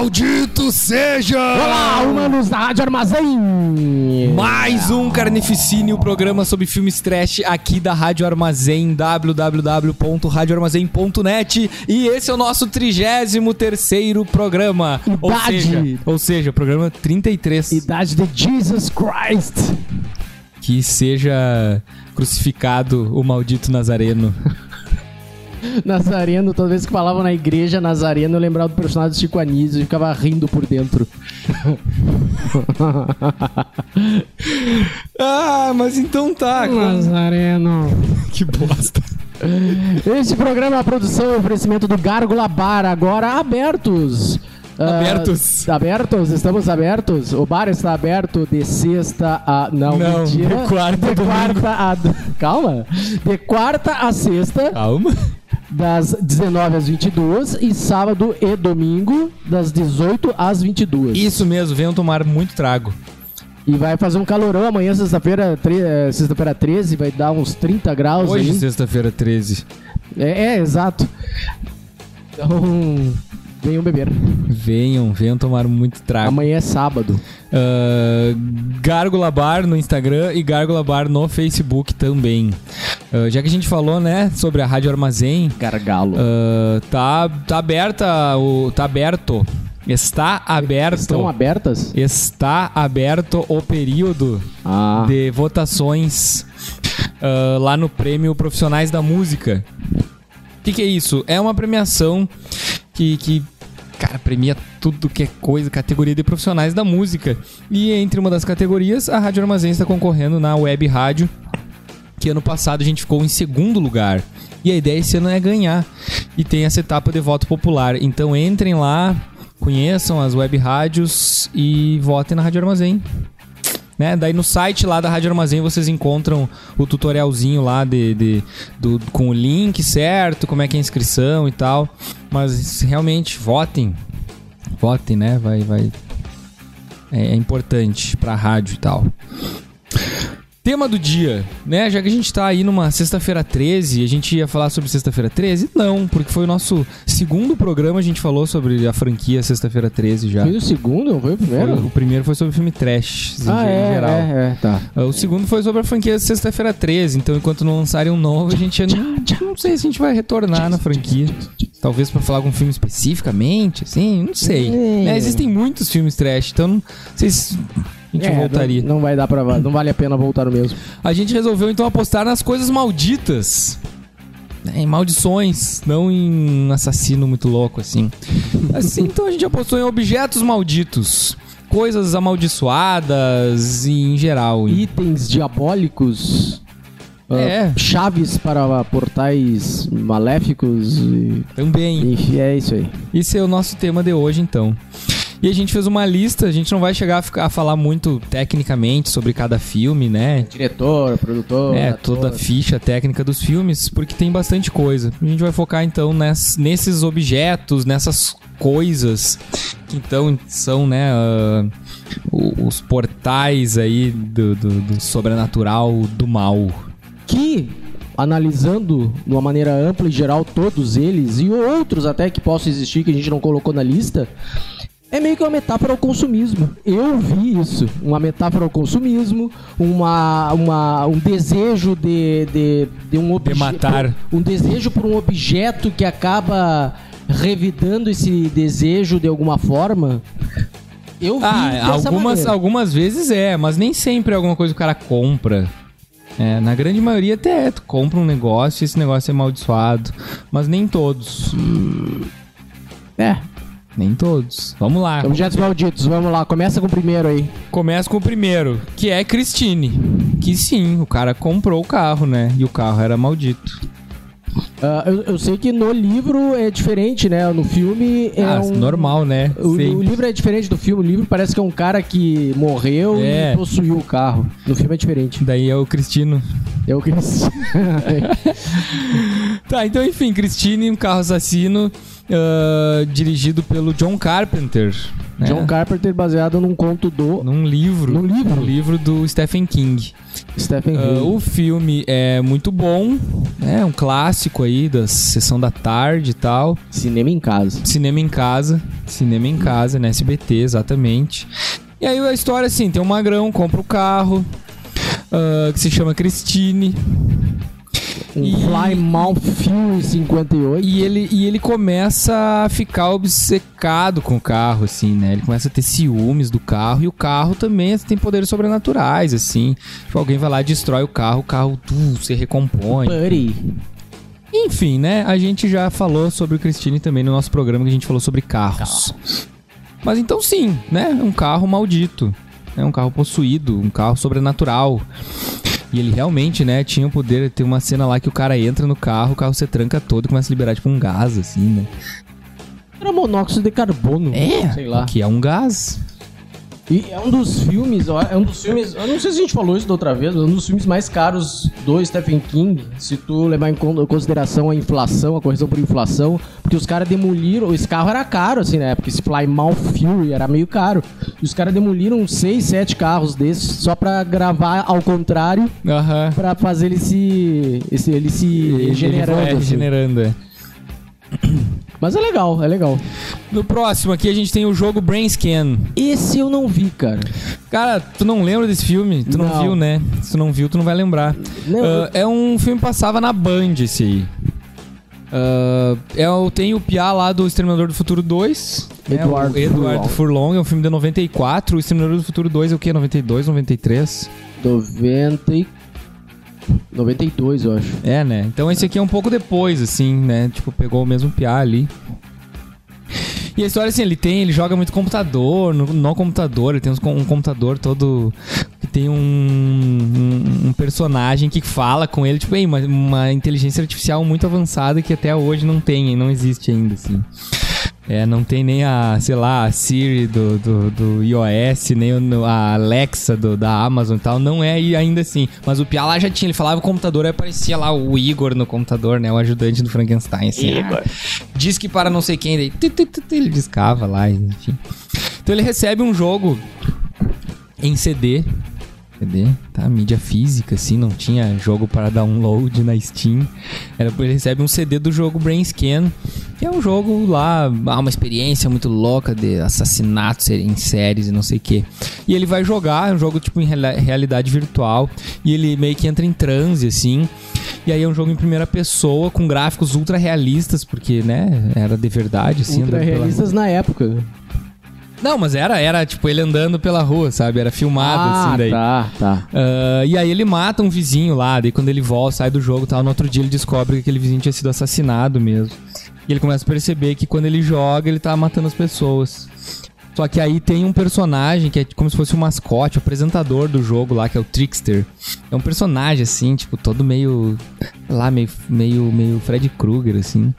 Maldito seja! Olá, humanos da Rádio Armazém! Mais um Carnificínio, programa sobre filmes trash aqui da Rádio Armazém, www.radioarmazém.net e esse é o nosso 33º programa. Ou Idade. seja, ou seja, programa 33. Idade de Jesus Christ! Que seja crucificado o maldito Nazareno. Nazareno, toda vez que falavam na igreja Nazareno, eu lembrava do personagem do Chico Anísio e ficava rindo por dentro. ah, mas então tá. Nazareno. Que bosta. Este programa é a produção e oferecimento do Gárgula Bar, agora abertos. Ah, Abertos. abertos, estamos abertos. O bar está aberto de sexta a. Não, Não, mentira. de quarta de quarta a. Calma. De quarta a sexta, Calma. das 19 às 22 e sábado e domingo, das 18 às 22. Isso mesmo, venham tomar muito trago. E vai fazer um calorão amanhã, sexta-feira, eh, sexta-feira 13, vai dar uns 30 graus Hoje, sexta-feira 13. É, é, exato. Então, venham beber. Venham, venham tomar muito trago. Amanhã é sábado. Ah, Gárgula Bar no Instagram e Gárgula Bar no Facebook também. Ah, já que a gente falou, né, sobre a Rádio Armazém, Gargalo. ah, tá, tá aberta, o, tá aberto, está aberto, Estão abertas? está aberto o período Ah. de votações ah, lá no prêmio Profissionais da Música. O que, que é isso? É uma premiação que, que, cara, premia tudo que é coisa, categoria de profissionais da música. E entre uma das categorias, a Rádio Armazém está concorrendo na Web Rádio, que ano passado a gente ficou em segundo lugar. E a ideia esse ano é ganhar. E tem essa etapa de voto popular. Então entrem lá, conheçam as web rádios e votem na Rádio Armazém. Né? Daí no site lá da Rádio Armazém vocês encontram o tutorialzinho lá de, de- do, com o link certo, como é que é a inscrição e tal. Mas realmente, votem. Votem, né? Vai, vai. É, é importante pra rádio e tal. Tema do dia, né? Já que a gente tá aí numa sexta-feira 13, a gente ia falar sobre sexta-feira 13? Não, porque foi o nosso segundo programa, a gente falou sobre a franquia sexta-feira 13 já. Foi o segundo, foi o Foi- primeiro? o primeiro foi sobre filme trash, em ah, é, geral. é, é, tá. O segundo foi sobre a franquia Sexta-feira 13, então enquanto não lançarem um novo, a gente não, não sei se a gente vai retornar na franquia. Talvez pra falar algum filme especificamente, assim, não sei. É. Né, Existem muitos filmes trash, então se a gente É, voltaria. Não, não vai dar pra. Não vale a pena voltar no mesmo. A gente resolveu então apostar nas coisas malditas. né, Em maldições, não em um assassino muito louco assim. Assim, então a gente apostou em objetos malditos. Coisas amaldiçoadas e em geral. Itens diabólicos. ah, É. chaves para portais maléficos. E... Também. Enfim, é isso aí. Esse é o nosso tema de hoje, então. E a gente fez uma lista, a gente não vai chegar a, ficar- a falar muito tecnicamente sobre cada filme, né? Diretor, produtor. É, ator. toda a ficha técnica dos filmes, porque tem bastante coisa. A gente vai focar então ness- nesses objetos, nessas coisas que então são, né, o- os portais aí do, do- do sobrenatural, do mal. que, analisando de uma maneira ampla e geral todos eles, e outros até que possam existir que a gente não colocou na lista, é meio que uma metáfora ao consumismo. Eu vi isso, uma metáfora ao consumismo, uma, uma, um desejo de, de, de um objeto. matar. Um desejo por um objeto que acaba revidando esse desejo de alguma forma. Eu vi Ah, algumas, maneira. algumas vezes é, mas nem sempre é alguma coisa que o cara compra. É, na grande maioria até é, tu compra um negócio e esse negócio é amaldiçoado. Mas nem todos. É, Nem todos. Vamos lá. objetos malditos, vamos lá, começa com o primeiro aí. Começa com o primeiro, que é Christine. Que sim, o cara comprou o carro, né? E o carro era maldito. Ah, eu, eu sei que no livro é diferente, né? No filme é ah, um... normal, né? O, o livro é diferente do filme. O livro parece que é um cara que morreu É. e possuiu o carro. No filme é diferente. Daí é o Cristino. É o eles... Tá, então enfim, Christine, um carro assassino ah, dirigido pelo John Carpenter. né? John Carpenter baseado num conto do Num livro. Num livro? Num livro do Stephen King. Stephen Ah, King. o filme é muito bom, é um clássico aí da sessão da tarde e tal. Cinema em casa. Cinema em casa, cinema em casa, na SBT, exatamente. E aí a história assim, tem um magrão, compra o carro, ah, que se chama Christine, Um E- Plymouth Fury 58. e ele, e ele começa a ficar obcecado com o carro, assim, né? Ele começa a ter ciúmes do carro, e o carro também tem poderes sobrenaturais, assim. Tipo, alguém vai lá, destrói o carro, o carro tu, se recompõe. Buddy. Enfim, né? A gente já falou sobre o Christine também no nosso programa que a gente falou sobre carros. Mas então sim, né? É um carro maldito. É um carro possuído, um carro sobrenatural. E ele realmente, né, tinha o poder. Tem uma cena lá que o cara entra no carro, o carro se tranca todo e começa a liberar tipo um gás, assim, né? Era monóxido de carbono. Sei lá. Que é um gás. E é um dos filmes, é um dos filmes. Eu não sei se a gente falou isso da outra vez, mas é um dos filmes mais caros do Stephen King, se tu levar em con- consideração a inflação, a correção por inflação, porque os caras demoliram. Esse carro era caro, assim, na época. Esse Plymouth Fury era meio caro. E os caras demoliram seis, sete carros desses só pra gravar ao contrário, Aham. pra fazer ele se. Ele se regenerando. Ele vai assim. regenerando, é. Mas é legal, é legal. No próximo aqui a gente tem o jogo Brain Scan. Esse eu não vi, cara. Cara, tu não lembra desse filme? Tu não, Não. viu, né? Se tu não viu, tu não vai lembrar. Não, Ah, é um filme que passava na Band, esse aí. Ah, é, o- tem o Piá lá do Exterminador do Futuro 2. né? Eduardo o Eduardo Furlong. Furlong. É um filme de 94. O Exterminador do Futuro 2 é o quê? 92, 93? 90 e... 92, eu acho. É, né? Então esse aqui é um pouco depois, assim, né? Tipo, pegou o mesmo Piá ali. E a história, assim, ele tem, ele joga muito computador, no, no computador, ele tem um computador todo que tem um, um, um personagem que fala com ele, tipo, "Ei, uma, uma inteligência artificial muito avançada que até hoje não tem, não existe ainda, assim. É, não tem nem a, sei lá, a Siri do, do, do iOS, nem o- a Alexa do, da Amazon e tal, não é aí ainda assim. Mas o Pia lá já tinha, ele falava o computador, aí aparecia lá o Igor no computador, né? O ajudante do Frankenstein, assim. Igor. Diz que para não sei quem, daí ele discava lá, enfim. Então ele recebe um jogo em CD. Tá? Mídia física, assim, não tinha jogo para download na Steam. Era, ele recebe um CD do jogo Brain Scan, que é um jogo lá, uma experiência muito louca de assassinatos em séries e não sei o que. E ele vai jogar, é um jogo tipo em realidade virtual, e ele meio que entra em transe, assim. E aí é um jogo em primeira pessoa, com gráficos ultra realistas, porque, né, era de verdade, assim. Ultra andando pela realistas na época. Não, mas era, era tipo ele andando pela rua, sabe? Era filmado ah, assim daí. tá, tá. Ah, e aí ele mata um vizinho lá, daí quando ele volta, sai do jogo e tal, no outro dia ele descobre que aquele vizinho tinha sido assassinado mesmo. E ele começa a perceber que quando ele joga, ele tá matando as pessoas. Só que aí tem um personagem que é como se fosse um mascote, o apresentador do jogo lá, que é o Trickster. É um personagem, assim, tipo, todo meio. sei lá, meio, meio, meio Fred Krueger, assim.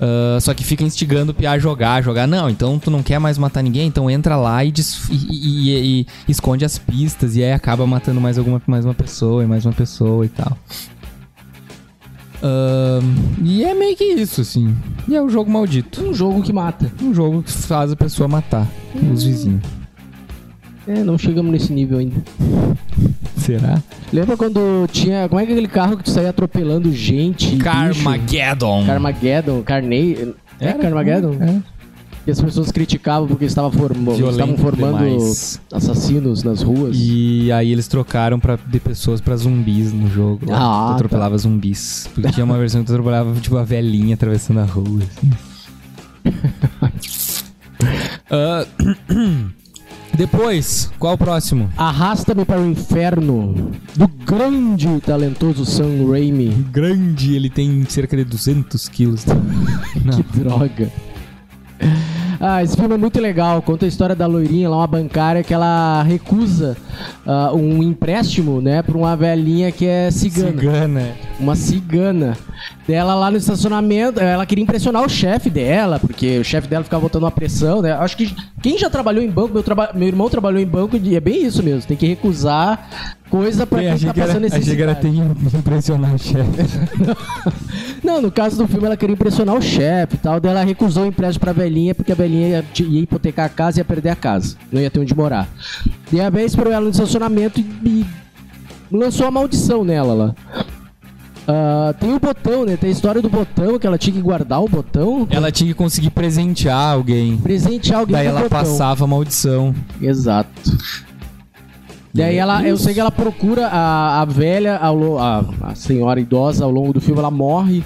Ah, só que fica instigando o Pia a jogar, jogar. Não, então tu não quer mais matar ninguém, então entra lá e, e- e- e- esconde as pistas. E aí acaba matando mais, alguma, mais uma pessoa e mais uma pessoa e tal. Ah, e é meio que isso, assim. E é um jogo maldito. Um jogo que mata. Um jogo que faz a pessoa matar os vizinhos. É, não chegamos nesse nível ainda. Será? Lembra quando tinha. Como é que aquele carro que tu saía atropelando gente? bicho? Carmageddon. Carmageddon, Carnei. É? Carmageddon? É. E as pessoas criticavam porque estava formo... Violento estavam formando demais. assassinos nas ruas. E aí eles trocaram pra, de pessoas pra zumbis no jogo. lá. Ah, tu atropelava zumbis. Porque tinha uma versão que tu atropelava tipo a velhinha atravessando a rua. assim. Ah, depois, qual o próximo? Arrasta-me para o inferno do grande e talentoso Sam Raimi. Grande, ele tem cerca de 200 quilos. Que droga. Ah, esse filme é muito legal. Conta a história da loirinha lá, uma bancária que ela recusa ah, um empréstimo, né, pra uma velhinha que é cigana. Cigana. Uma cigana. Dela lá no estacionamento, ela queria impressionar o chefe dela, porque o chefe dela ficava botando uma pressão, né? Acho que quem já trabalhou em banco, meu, traba- meu irmão trabalhou em banco, e é bem isso mesmo. Tem que recusar coisa pra Eu quem tá que passando achei que era necessidade. tem que impressionar o chefe. Não, no caso do filme ela queria impressionar o chefe e tal, daí ela recusou o empréstimo pra velhinha porque a velhinha ia, ia hipotecar a casa e ia perder a casa, não ia ter onde morar. E a velha esperou ela no estacionamento e, e lançou a maldição nela lá. Ah, tem o botão, né? Tem a história do botão, que ela tinha que guardar o botão. Ela tinha que conseguir presentear alguém. Presentear alguém Daí ela botão. passava a maldição. Exato. Daí ela, eu sei que ela procura a, a velha, ao a, a senhora idosa ao longo do filme, ela morre.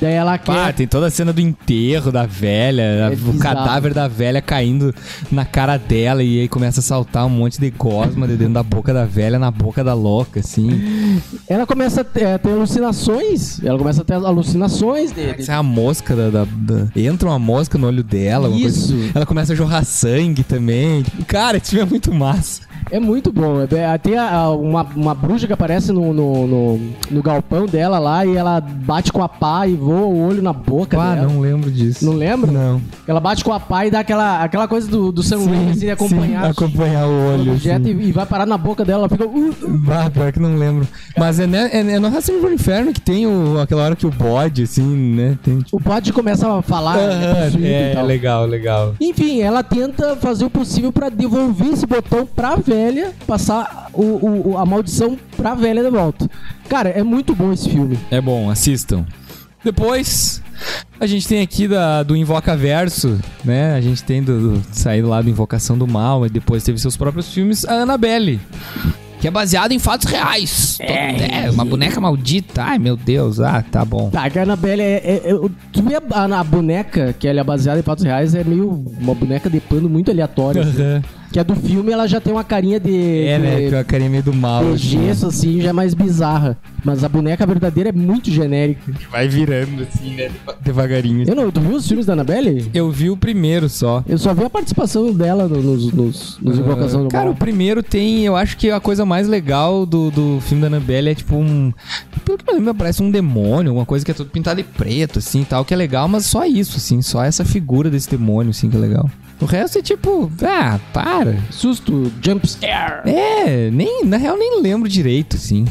Daí ela quer. Pá, tem toda a cena do enterro da velha, É o bizarro. cadáver da velha caindo na cara dela e aí começa a saltar um monte de gosma de dentro da boca da velha na boca da louca, assim. Ela começa a ter, a ter alucinações. Ela começa a ter alucinações de, de- Sai a mosca da, da- da- Entra uma mosca no olho dela. alguma coisa Isso. assim. Ela começa a jorrar sangue também. Cara, esse filme é muito massa. É muito bom. É bem- Tem a- a- uma, uma bruxa que aparece no, no, no, no galpão dela lá e ela bate com a pá e voa o olho na boca Ah, dela. não lembro disso. Não lembra? Não. Ela bate com a pá e dá aquela, aquela coisa do, do Sam Raimi, assim, acompanhar, sim, acompanhar o olho. objeto assim. e, e vai parar na boca dela. Ela fica... "Uh, uh". Bah, pior que não lembro. Mas é, né, é, é no pro Inferno que tem o, aquela hora que o bode, assim, né? Tem, tipo... O bode começa a falar, né, possuído e é, tal. legal, legal. Enfim, ela tenta fazer o possível pra devolver esse botão pra velha, passar o, o- o- a maldição pra velha de volta. Cara, é muito bom esse filme. É bom, assistam. Depois, a gente tem aqui da, do Invoca Verso, né? A gente tem do, do, saído lá do Invocação do Mal, e depois teve seus próprios filmes, a Annabelle. Que é baseado em fatos reais. É, uma boneca maldita. Ai, meu Deus. Ah, tá bom. Tá, que a Annabelle é. é, é- vê a, a boneca, que ela é baseada em fatos reais, é meio uma boneca de pano muito aleatória. assim. Que a do filme ela já tem uma carinha de. É, de, né? Com a carinha meio do mal. de assim, gesso, assim, já é mais bizarra. Mas a boneca verdadeira é muito genérica. que Vai virando, assim, né? Devagarinho. Eu não, tu viu os filmes da Annabelle? Eu vi o primeiro só. Eu só vi a participação dela no- nos, nos, nos Invocação do Cara, Mal. o primeiro tem. Eu acho que a coisa mais legal do, do filme da Annabelle é tipo um. Pelo que eu lembro, parece um demônio, uma coisa que é tudo pintado de preto, assim tal, que é legal, mas só isso, assim, só essa figura desse demônio, assim, que é legal. O resto é tipo, ah, para. Susto, jump scare. É, nem, na real nem lembro direito, assim.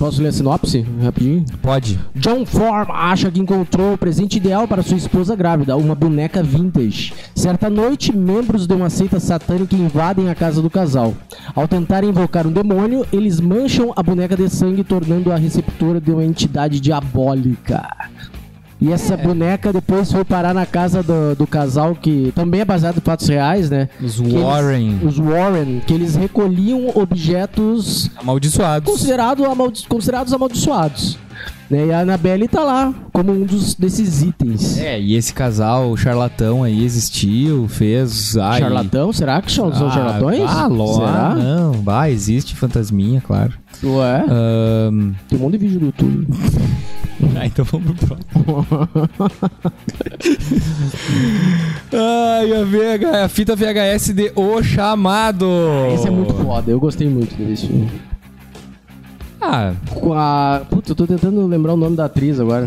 Posso ler a sinopse rapidinho? Pode. John Form acha que encontrou o presente ideal para sua esposa grávida, uma boneca vintage. Certa noite, membros de uma seita satânica invadem a casa do casal. Ao tentar invocar um demônio, eles mancham a boneca de sangue, tornando-a receptora de uma entidade diabólica. E essa boneca depois foi parar na casa do, do casal, que também é baseado em fatos reais, né? Os Que eles- Warren. os Warren, que eles recolhiam objetos Amaldiçoados. considerado amaldi- considerados amaldiçoados. Né? E a Annabelle tá lá como um dos, desses itens. É, e esse casal charlatão aí existiu, fez. Ai, Charlatão? Será que são, são ah, charlatões? Ah, lógico. Será? Não, vai, existe fantasminha, claro. Ué, Ahn, tem um monte de vídeo do YouTube. Ah, então vamos pro próximo. Ai, a, VH, a fita VHS de O Chamado. Esse é muito foda, eu gostei muito desse filme. Ah, Com a. Puta, eu tô tentando lembrar o nome da atriz agora.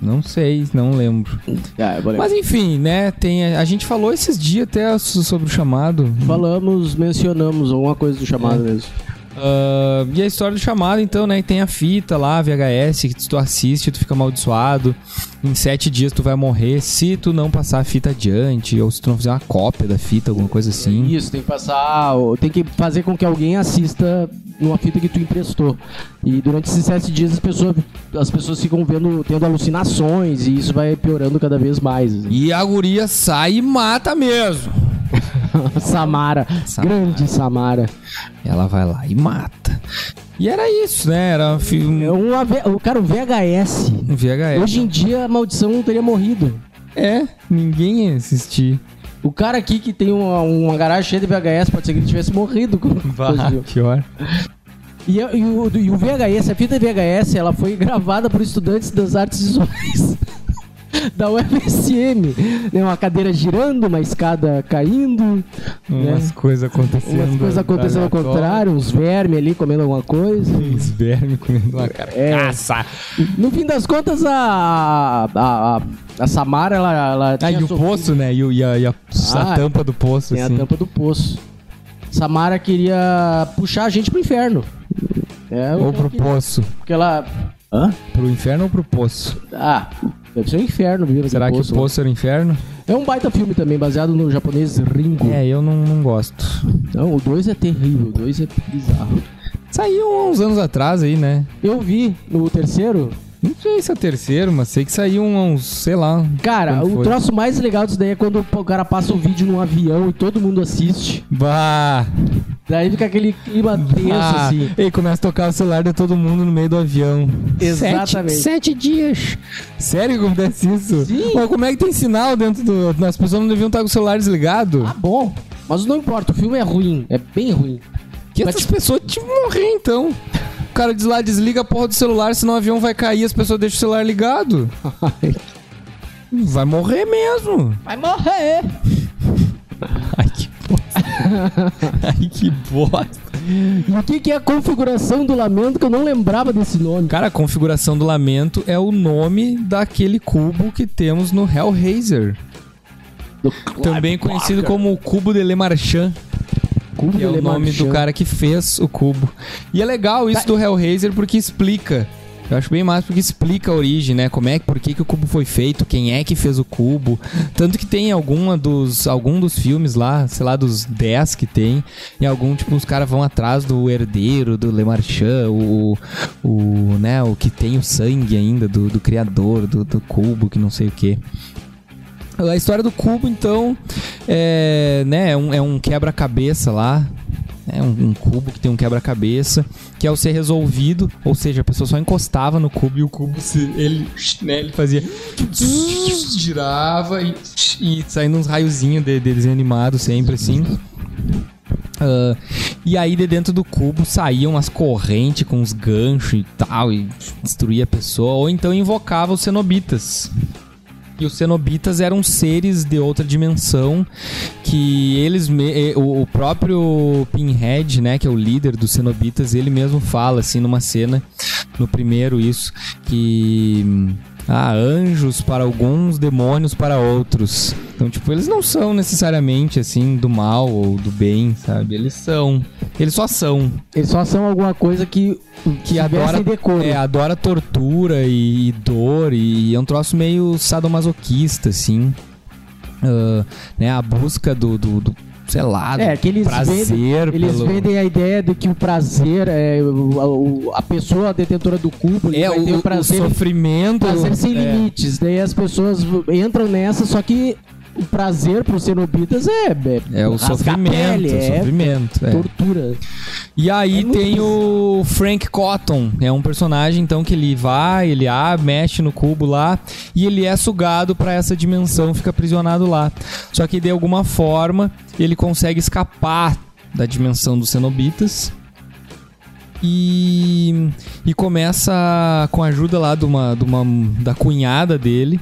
não sei, não lembro. Ah, eu vou lembrar. Mas enfim, né, tem, a gente falou esses dias até so- sobre o chamado. Falamos, mencionamos alguma coisa do chamado mesmo. Ah, e a história do chamado, então, né? Tem a fita lá, VHS, que tu assiste, tu fica amaldiçoado. Em sete dias tu vai morrer se tu não passar a fita adiante, ou se tu não fizer uma cópia da fita, alguma coisa assim. Isso, tem que passar. Tem que fazer com que alguém assista numa fita que tu emprestou. E durante esses sete dias as pessoas, as pessoas ficam vendo, tendo alucinações e isso vai piorando cada vez mais. assim. E a guria sai e mata mesmo. Samara, Samara. grande Samara. Ela vai lá e mata. E era isso, né? Era um filme. É um, o cara, o VHS. Um VHS. Hoje em dia a maldição não teria morrido. É, ninguém ia assistir. O cara aqui que tem uma, uma garagem cheia de VHS, pode ser que ele tivesse morrido. com- pior. E, e o, e o VHS, a fita VHS, ela foi gravada por estudantes das artes visuais da UFSM. Né? Uma cadeira girando, uma escada caindo, Umas né? coisas acontecendo. umas coisas acontecendo ao contrário, uns vermes ali comendo alguma coisa. Uns vermes comendo uma É. carcaça. No fim das contas, a, a, a, a Samara, ela, ela Ah, tinha e o sofrido- poço, né? E, o- e a, e a- a Ah, tampa do poço, Tem assim. a tampa do poço. Samara queria puxar a gente pro inferno. É, Ou pro queria. poço. Porque ela. Hã? Pro inferno ou pro poço? Ah, deve ser o inferno, viu? Será que o poço era o inferno? É um baita filme também, baseado no japonês Ringo. É, eu não, não gosto. Não, o 2 é terrível, o 2 é bizarro. Saiu uns anos atrás aí, né? Eu vi no terceiro. Não sei se é o terceiro, mas sei que saiu uns, sei lá. Cara, o foi? troço mais legal disso daí é quando o cara passa o vídeo num avião e todo mundo assiste. Bah! Daí fica aquele clima tenso, ah, assim. E começa a tocar o celular de todo mundo no meio do avião. Exatamente. Sete, sete dias. Sério que acontece isso? Sim. Pô, como é que tem sinal dentro do. As pessoas não deviam estar com o celular desligado? Ah, bom. Mas não importa, o filme é ruim. É bem ruim. que essas pessoas tinham que morrer então. O cara diz lá, desliga a porra do celular, senão o avião vai cair as pessoas deixam o celular ligado. Vai morrer mesmo. Vai morrer! Ai, que. Ai, que bosta. E o que, que é a configuração do lamento que eu não lembrava desse nome? Cara, a configuração do lamento é o nome daquele cubo que temos no Hellraiser. Do Também conhecido como o cubo de Le Marchand, Cubo que é de o Le nome do Marchand. cara que fez o cubo. E é legal isso Tá. do Hellraiser porque explica. Eu acho bem massa porque explica a origem, né? Como é, por que, que o cubo foi feito, quem é que fez o cubo. Tanto que tem alguma dos, algum dos filmes lá, sei lá, dos 10 que tem, e algum, tipo, os caras vão atrás do herdeiro, do Le Marchand, o, o, né, o que tem o sangue ainda do, do criador, do, do cubo, que não sei o que. A história do cubo, então, é, né, é um, é um quebra-cabeça lá. É um, um cubo que tem um quebra-cabeça, que ao ser resolvido, ou seja, a pessoa só encostava no cubo e o cubo se, ele, né, ele fazia girava e, e saindo uns raiozinhos de, de desenho animado sempre assim. Ah, e aí de dentro do cubo saíam as correntes com os ganchos e tal, e destruía a pessoa, ou então invocava os cenobitas. E os cenobitas eram seres de outra dimensão que eles o próprio Pinhead, né, que é o líder dos cenobitas, ele mesmo fala assim numa cena no primeiro isso que ah, anjos para alguns, demônios para outros. Então, tipo, eles não são necessariamente assim do mal ou do bem, sabe? Eles são, eles só são Eles só são alguma coisa que, que adora, decoro. é, adora tortura e, e dor e é um troço meio sadomasoquista, assim. Ah, né, a busca do, do, do, sei lá, É, que eles prazer vendem, eles pelo... vendem a ideia de que o prazer é o- a, a pessoa detentora do cubo, é o, ter o prazer, sofrimento prazer sem é, limites. Daí as pessoas entram nessa, só que o prazer pros cenobitas é é o rasgar a sofrimento, pele, o é sofrimento, é. tortura. E aí É tem o Frank Cotton, é um personagem então que ele vai, ele ah, mexe no cubo lá e ele é sugado pra essa dimensão, fica aprisionado lá. Só que de alguma forma ele consegue escapar da dimensão dos cenobitas. E, e começa com a ajuda lá de uma, de uma, da cunhada dele.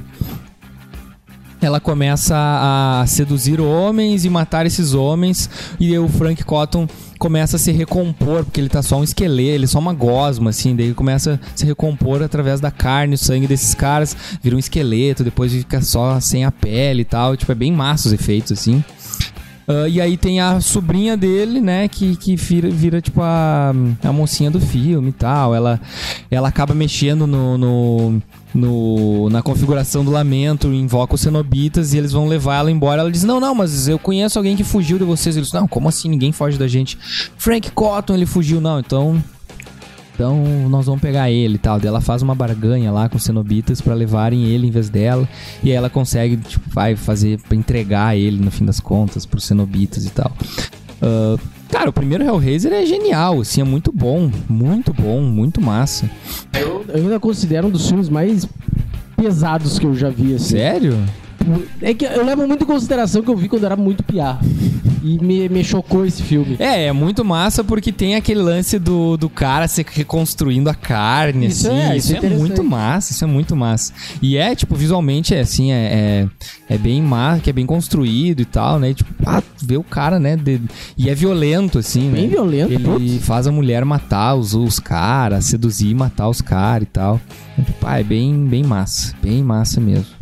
Ela começa a seduzir homens e matar esses homens. E o Frank Cotton começa a se recompor, porque ele tá só um esqueleto, ele é só uma gosma, assim. Daí começa a se recompor através da carne, o sangue desses caras. Vira um esqueleto, depois fica só sem a pele e tal. Tipo, é bem massa os efeitos, assim. Ah, e aí tem a sobrinha dele, né, que, que vira, vira tipo a, a mocinha do filme e tal. Ela, ela acaba mexendo no, no, no- na configuração do lamento, invoca os cenobitas e eles vão levar ela embora. Ela diz: Não, não, mas eu conheço alguém que fugiu de vocês. Eles Não, como assim? Ninguém foge da gente. Frank Cotton, ele fugiu. Não, então. Então nós vamos pegar ele e tal. Ela faz uma barganha lá com os cenobitas pra levarem ele em vez dela. E aí ela consegue, tipo, vai fazer entregar ele no fim das contas pros cenobitas e tal. Ah, cara, o primeiro Hellraiser é genial, assim, é muito bom, muito bom, muito massa. Eu, eu ainda considero um dos filmes mais pesados que eu já vi, assim. Sério? É que eu levo muito em consideração que eu vi quando eu era muito piá. E me, me chocou esse filme. É, é muito massa porque tem aquele lance do, do cara se reconstruindo a carne, Isso assim. é, isso isso é é, muito massa, isso é muito massa. E é, tipo, visualmente é assim, é, é, é bem massa, que é bem construído e tal, né? E, tipo, ah, vê o cara, né? de- e é violento, assim, Bem né? violento, Ele putz. faz a mulher matar os, os caras, seduzir e matar os caras e tal. Tipo, ah, é bem, bem massa, bem massa mesmo.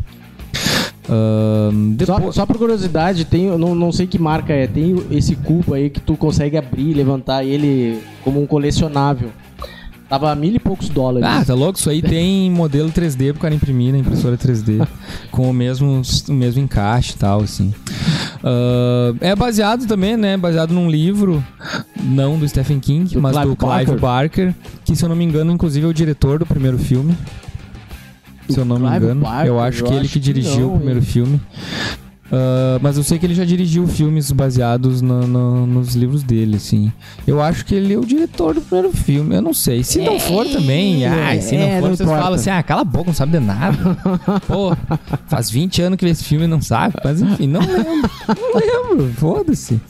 Ahn, Só, depois... só por curiosidade, tem, não, não sei que marca é, tem esse cubo aí que tu consegue abrir e levantar ele como um colecionável. Tava mil e poucos dólares. Ah, tá louco? Isso aí tem modelo 3D pro cara imprimir na impressora 3D. com o mesmo, o mesmo encaixe e tal, assim. Ah, é baseado também, né? Baseado num livro, não do Stephen King, Do mas Clive do Clive Barker. que se eu não me engano, inclusive é o diretor do primeiro filme. Se eu não me engano. Barker? eu acho Eu que ele acho que que dirigiu não, o primeiro filme. Ah, mas eu sei que ele já dirigiu filmes baseados no- no- nos livros dele, assim. Eu acho que ele é o diretor do primeiro filme. Eu não sei. Se não for também, ai, se não é, for, não vocês importa. falam assim, ah, cala a boca, não sabe de nada. Pô, faz 20 anos que vê esse filme e não sabe. Mas enfim, não lembro. Não lembro, foda-se.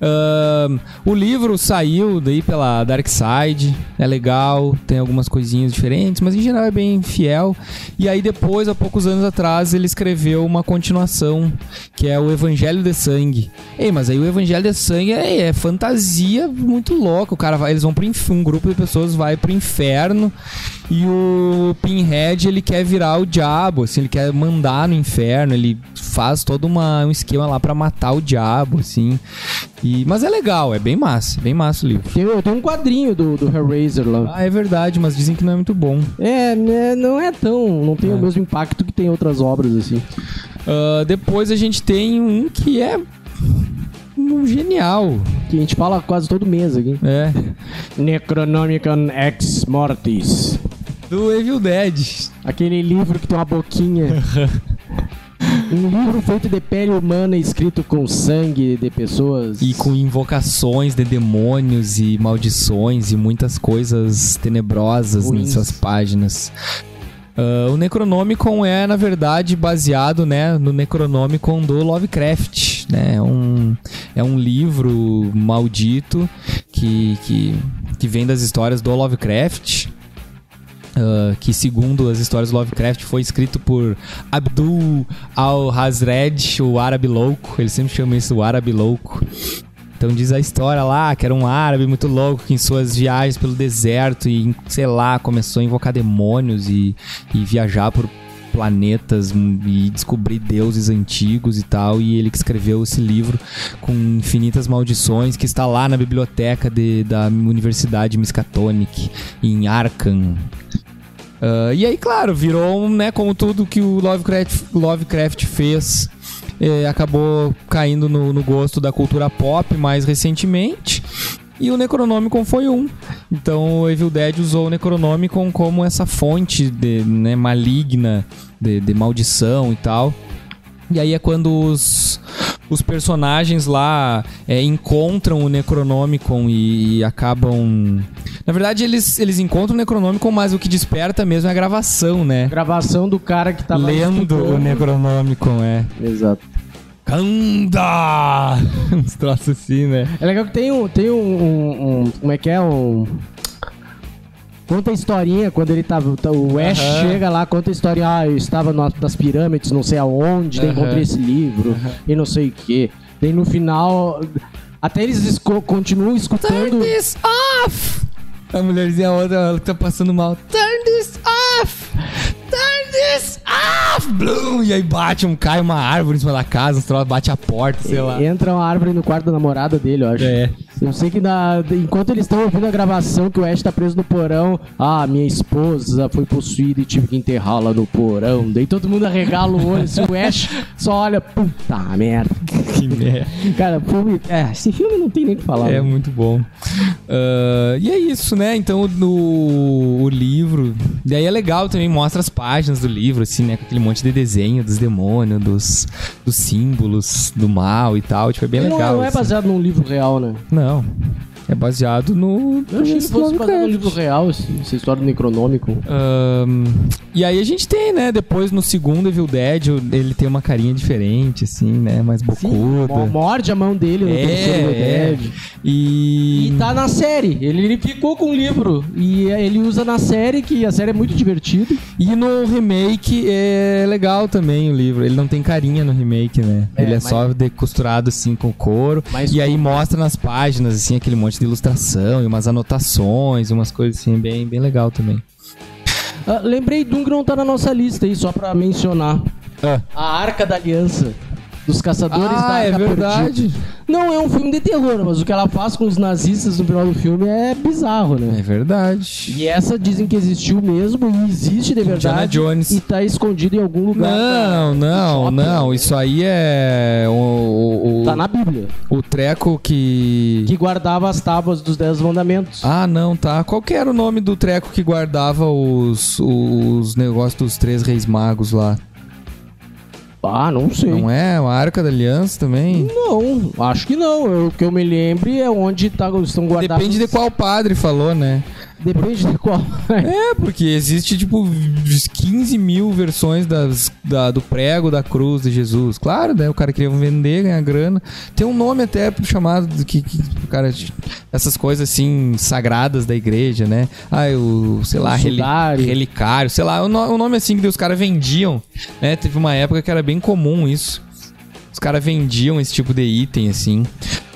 Ahn, o livro saiu daí pela Dark Side, é legal, tem algumas coisinhas diferentes, mas em geral é bem fiel. E aí depois, há poucos anos atrás, ele escreveu uma continuação, que é o Evangelho de Sangue. Ei, mas aí o Evangelho de Sangue é, é fantasia muito louca. O cara vai, eles vão pro um grupo de pessoas vai pro inferno e o Pinhead ele quer virar o diabo, assim, ele quer mandar no inferno, ele faz todo uma, um esquema lá pra matar o diabo, assim. E, mas é legal, é bem massa, bem massa o livro. Tem, tem um quadrinho do, do Hellraiser lá. Ah, é verdade, mas dizem que não é muito bom. É, né, não é tão. Não tem É. o mesmo impacto que tem outras obras, assim. Ah, depois a gente tem um que é um genial. Que a gente fala quase todo mês aqui. É. Necronomicon Ex Mortis. Do Evil Dead. Aquele livro que tem uma boquinha. um livro feito de pele humana escrito com sangue de pessoas. E com invocações de demônios e maldições e muitas coisas tenebrosas Ruins. em suas páginas. Ah, o Necronomicon é, na verdade, baseado né, no Necronomicon do Lovecraft. Né? É, um, é um livro maldito que, que, que vem das histórias do Lovecraft. Ah, que segundo as histórias do Lovecraft foi escrito por Abdul al-Hazred, o árabe louco. Ele sempre chama isso o árabe louco. Então diz a história lá que era um árabe muito louco que em suas viagens pelo deserto e, sei lá, começou a invocar demônios e, e viajar por planetas e descobrir deuses antigos e tal. E ele que escreveu esse livro com infinitas maldições que está lá na biblioteca de- da Universidade Miskatonic, em Arkham. Ah, e aí, claro, virou, um, né, como tudo que o Lovecraft, Lovecraft fez, eh, acabou caindo no, no gosto da cultura pop mais recentemente. E o Necronomicon foi um. Então o Evil Dead usou o Necronomicon como essa fonte de, né, maligna de, de maldição e tal. E aí é quando os, os personagens lá é, encontram o Necronomicon e, e acabam. Na verdade, eles, eles encontram o Necronomicon, mas o que desperta mesmo é a gravação, né? Gravação do cara que tava Lendo o Necronomicon, é. Exato. Kanda! Uns troços assim, né? É legal que tem um. Tem um, um- um- Como é que é? Um. Conta a historinha quando ele tava. tá, O Ash chega lá, conta a história. Ah, eu estava no- nas pirâmides, não sei aonde, encontrei esse livro e não sei o que. Daí no final. Até eles esco- continuam escutando. Turn this off! A mulherzinha a outra, ela tá passando mal. Turn this off! Turn this off! Blum! E aí bate, um, cai uma árvore em cima da casa, bate a porta, sei lá. Entra uma árvore no quarto da namorada dele, eu acho. É. Eu sei que na- enquanto eles estão ouvindo a gravação que o Ash tá preso no porão, ah, minha esposa foi possuída e tive que enterrá-la no porão. Daí todo mundo arregala o olho, assim, o Ash só olha, puta merda. Que merda. Cara, filme, é, esse filme não tem nem o que falar. É né? muito bom. Ah, e é isso, né? Então no o livro. E aí é legal também, mostra as páginas do livro, assim, né? Com aquele monte de desenho dos demônios, dos, dos símbolos do mal e tal. Tipo, é bem não, legal. não é assim. baseado num livro real, né? Não. go. É baseado no. Eu achei que fosse baseado Lovecraft. livro real, essa história do Necronômico. Ahn, e aí a gente tem, né? Depois no segundo Evil Dead, ele tem uma carinha diferente, assim, né? Mais bocuda. Morde a mão dele no É, terceiro Evil é. Dead. E. E tá na série. Ele, ele ficou com o livro. E ele usa na série, que a série é muito divertida. E no remake é legal também o livro. Ele não tem carinha no remake, né? É, ele é mas- só decosturado assim com couro. Mas e aí mostra nas páginas, assim, aquele monte de ilustração e umas anotações, umas coisas assim, bem, bem legal também. Ah, lembrei de um que não tá na nossa lista aí, só pra mencionar. Ah. A Arca da Aliança. Dos caçadores da Ah, Arca é Perdida. verdade. Não é um filme de terror, mas o que ela faz com os nazistas no final do filme é bizarro, né? É verdade. E essa dizem que existiu mesmo e existe de verdade. Indiana Jones. E tá escondido em algum lugar. Não, da- não, shopping, não. né? Isso aí é o, o, o- Tá na Bíblia. o treco que. Que guardava as tábuas dos Dez Mandamentos. Ah, não, tá. Qual que era o nome do treco que guardava os, os negócios dos três reis magos lá? Ah, não sei. Não é? A Arca da Aliança também? Não, acho que não. Eu- O que eu me lembre é onde tá, estão guardados. Depende de qual padre falou, né? Depende de qual. É, porque existe tipo 15 mil versões das, da- do prego da cruz de Jesus. Claro, né? O cara queria vender, ganhar grana. Tem um nome até chamado do que, que cara. Essas coisas assim, sagradas da igreja, né? Ah, o, sei lá, reli, Sudário. relicário, sei lá, o, no- o nome assim que os caras vendiam, né? Teve uma época que era bem comum isso. Os caras vendiam esse tipo de item, assim.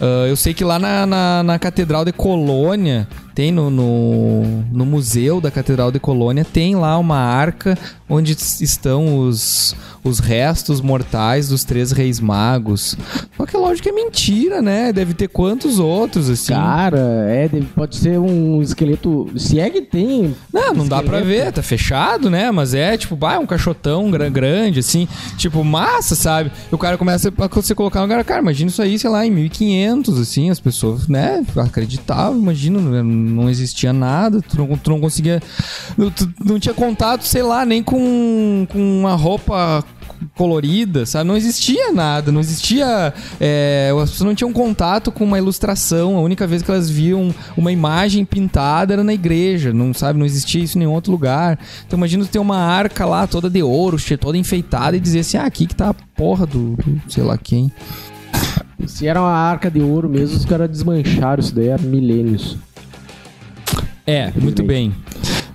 Ah, eu sei que lá na, na, na Catedral de Colônia, tem no, no, no Museu da Catedral de Colônia, tem lá uma arca onde estão os, os restos mortais dos três reis magos. Só que lógico que é mentira, né? Deve ter quantos outros, assim. Cara, é, deve- pode ser um esqueleto. Se é que tem. Não, não dá pra ver, tá fechado, né? Mas é tipo, bah, é um caixotão gra- grande, assim, tipo, massa, sabe? E o cara começa a você colocar no cara, cara, imagina isso aí, sei lá, em 1500, assim, as pessoas, né, acreditavam, imagina, né, não existia nada, tu não, tu não conseguia, tu não tinha contato, sei lá, nem com, com uma roupa colorida, sabe? Não existia nada, não existia. é, as pessoas não tinham contato com uma ilustração. A única vez que elas viam uma imagem pintada era na igreja, não sabe? Não existia isso em nenhum outro lugar. Então imagina ter uma arca lá toda de ouro, toda enfeitada e dizer assim: ah, aqui que tá a porra do, do sei lá quem. Se era uma arca de ouro mesmo, os caras desmancharam isso daí há milênios. É, muito bem.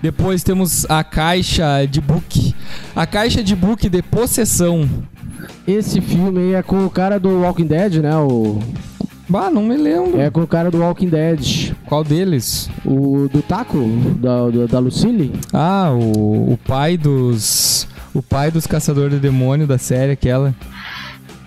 Depois temos a caixa de book. A caixa de book de possessão. Esse filme aí é com o cara do Walking Dead, né? O... Bah, não me lembro. É com o cara do Walking Dead. Qual deles? O do Taco, da, da, da Lucille. Ah, o, o pai dos. O pai dos caçadores de demônio da série, aquela.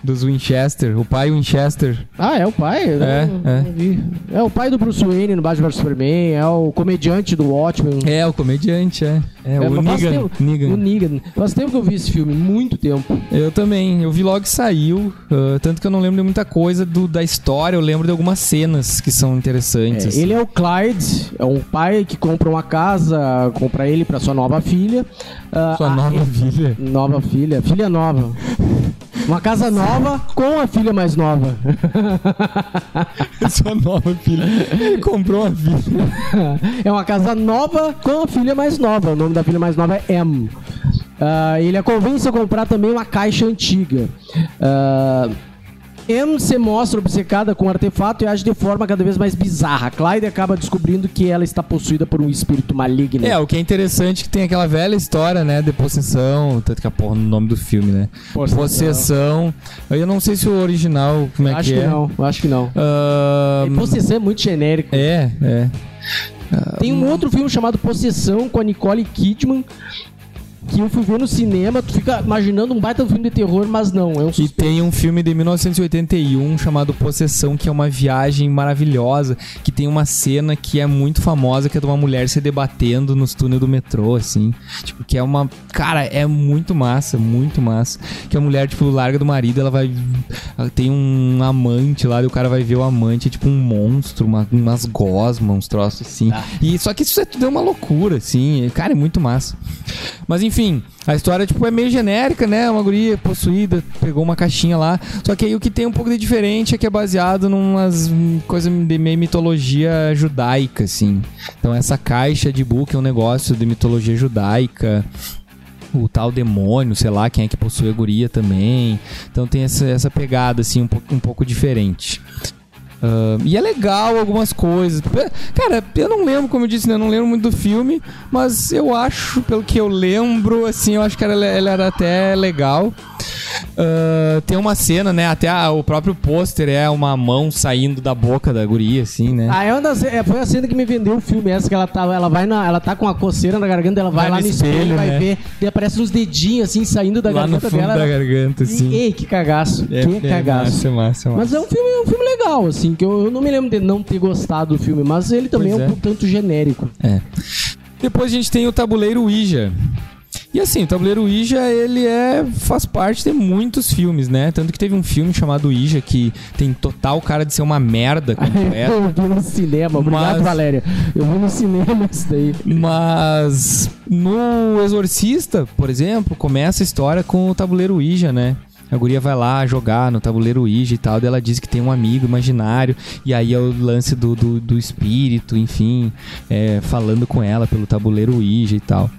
Dos Winchester. O pai Winchester. Ah, é o pai? É, não- é. não. É o pai do Bruce Wayne no Batman vs Superman, é o comediante do Watchmen. É, o comediante, é. É, É, o Negan. Negan. O Negan. Faz tempo que eu vi esse filme, muito tempo. Eu também. Eu vi logo que saiu. ah, tanto que eu não lembro de muita coisa do, da história. Eu lembro de algumas cenas que são interessantes. É, assim. ele é o Clyde, é um pai que compra uma casa, compra ele pra sua nova filha. Ah, Sua a- nova filha. Nova filha, filha nova. Uma casa nova com a filha mais nova. Sua nova filha. Ele comprou uma filha. é uma casa nova com a filha mais nova. O nome da filha mais nova é M. Ah, ele a convence a comprar também uma caixa antiga. Ah, M se mostra obcecada com o artefato e age de forma cada vez mais bizarra. Clyde acaba descobrindo que ela está possuída por um espírito maligno. É, o que é interessante é que tem aquela velha história, né, de possessão, tanto que a porra no nome do filme, né? Possessão. Possessão. Eu não sei se o original, como é acho que que é. não, acho que não. E Possessão é muito genérico. é, é. Tem um outro filme chamado Possessão com a Nicole Kidman. Que eu fui ver no cinema, tu fica imaginando um baita filme de terror, mas não, é um E tem um filme de 1981 chamado Possessão, que é uma viagem maravilhosa, que tem uma cena que é muito famosa, que é de uma mulher se debatendo nos túneis do metrô, assim. Tipo, que é uma... Cara, é muito massa, muito massa. Que a mulher, tipo, larga do marido, ela vai... ela tem um amante lá, e o cara vai ver o amante, é tipo um monstro, uma, umas gosmas, uns troços assim. E só que isso é tudo é uma loucura, assim. Cara, é muito massa. Mas enfim, a história tipo, é meio genérica, né? Uma guria possuída, pegou uma caixinha lá. Só que aí o que tem um pouco de diferente é que é baseado numas coisas de meio mitologia judaica, assim. Então essa caixa de book é um negócio de mitologia judaica. O tal demônio, sei lá, quem é que possui a guria também. Então tem essa, essa pegada, assim, um um pouco diferente. Ah, e é legal algumas coisas. Cara, eu não lembro, como eu disse, né? Eu não lembro muito do filme, mas eu acho, pelo que eu lembro, assim, eu acho que ela, ela era até legal. Ah, tem uma cena, né? Até a- o próprio pôster é uma mão saindo da boca da guria, assim, né? Ah, é uma das, é, foi a cena que me vendeu o filme, essa que ela tá, ela vai na, ela tá com a coceira na garganta, ela vai, Vai lá no no espelho, espelho, vai né? ver, e aparece uns dedinhos assim saindo da Lá no garganta fundo dela. da garganta, assim. E- Ei, que cagaço, É, que é cagaço. massa, massa, massa. Mas é um filme, é um filme legal, assim, que eu, eu não me lembro de não ter gostado do filme, mas ele também Pois é é. um tanto genérico. É. Depois a gente tem o tabuleiro Ouija. E assim, o tabuleiro Ouija, ele é faz parte de muitos filmes, né? Tanto que teve um filme chamado Ouija que tem total cara de ser uma merda completa. eu vi no cinema, obrigado, Mas- Valéria. Eu vi no cinema isso daí. Mas no Exorcista, por exemplo, começa a história com o tabuleiro Ouija, né? A guria vai lá jogar no tabuleiro Ouija e tal, daí ela diz que tem um amigo imaginário, e aí é o lance do, do, do espírito, enfim, é, falando com ela pelo tabuleiro Ouija e tal.